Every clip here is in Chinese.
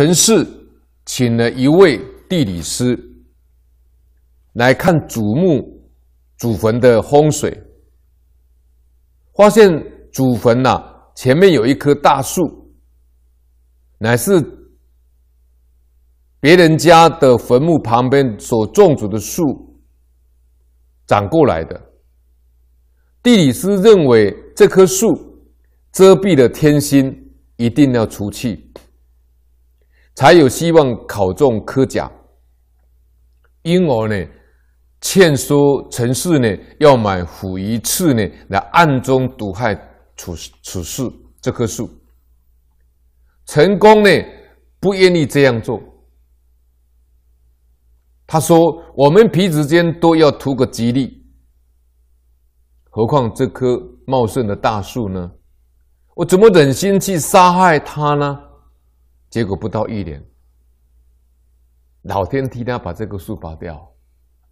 陈氏请了一位地理师来看祖墓祖坟的风水，发现祖坟呐前面有一棵大树，乃是别人家的坟墓旁边所种植的树长过来的。地理师认为这棵树遮蔽了天星，一定要除去，才有希望考中科甲。因而呢，劝说陈氏呢要买虎鱼刺呢来暗中毒害处处氏这棵树。陈宫呢不愿意这样做，他说：“我们彼此间都要图个吉利。”何况这棵茂盛的大树呢？我怎么忍心去杀害它呢？结果不到一年，老天替他把这棵树拔掉。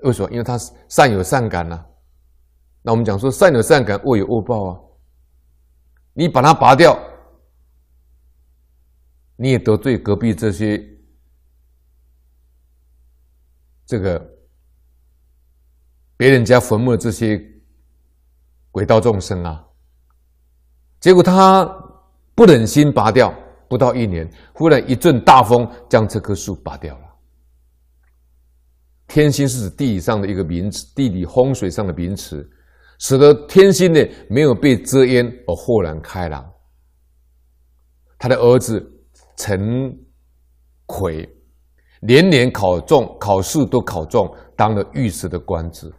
为什么？因为他善有善感呐、那我们讲说善有善感，恶有恶报啊。你把它拔掉，你也得罪隔壁这些这个别人家坟墓的这些。鬼道众生啊！结果他不忍心拔掉，不到一年，忽然一阵大风将这棵树拔掉了。天星是指地理上的一个名词，地理风水上的名词，使得天星呢没有被遮掩而豁然开朗。他的儿子陈奎年年考中，考试都考中，当了御史的官职。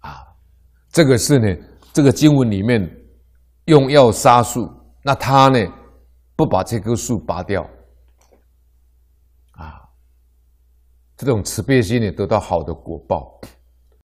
啊这个是呢，这个经文里面用药杀树，那他呢不把这棵树拔掉，啊，这种慈悲心呢得到好的果报。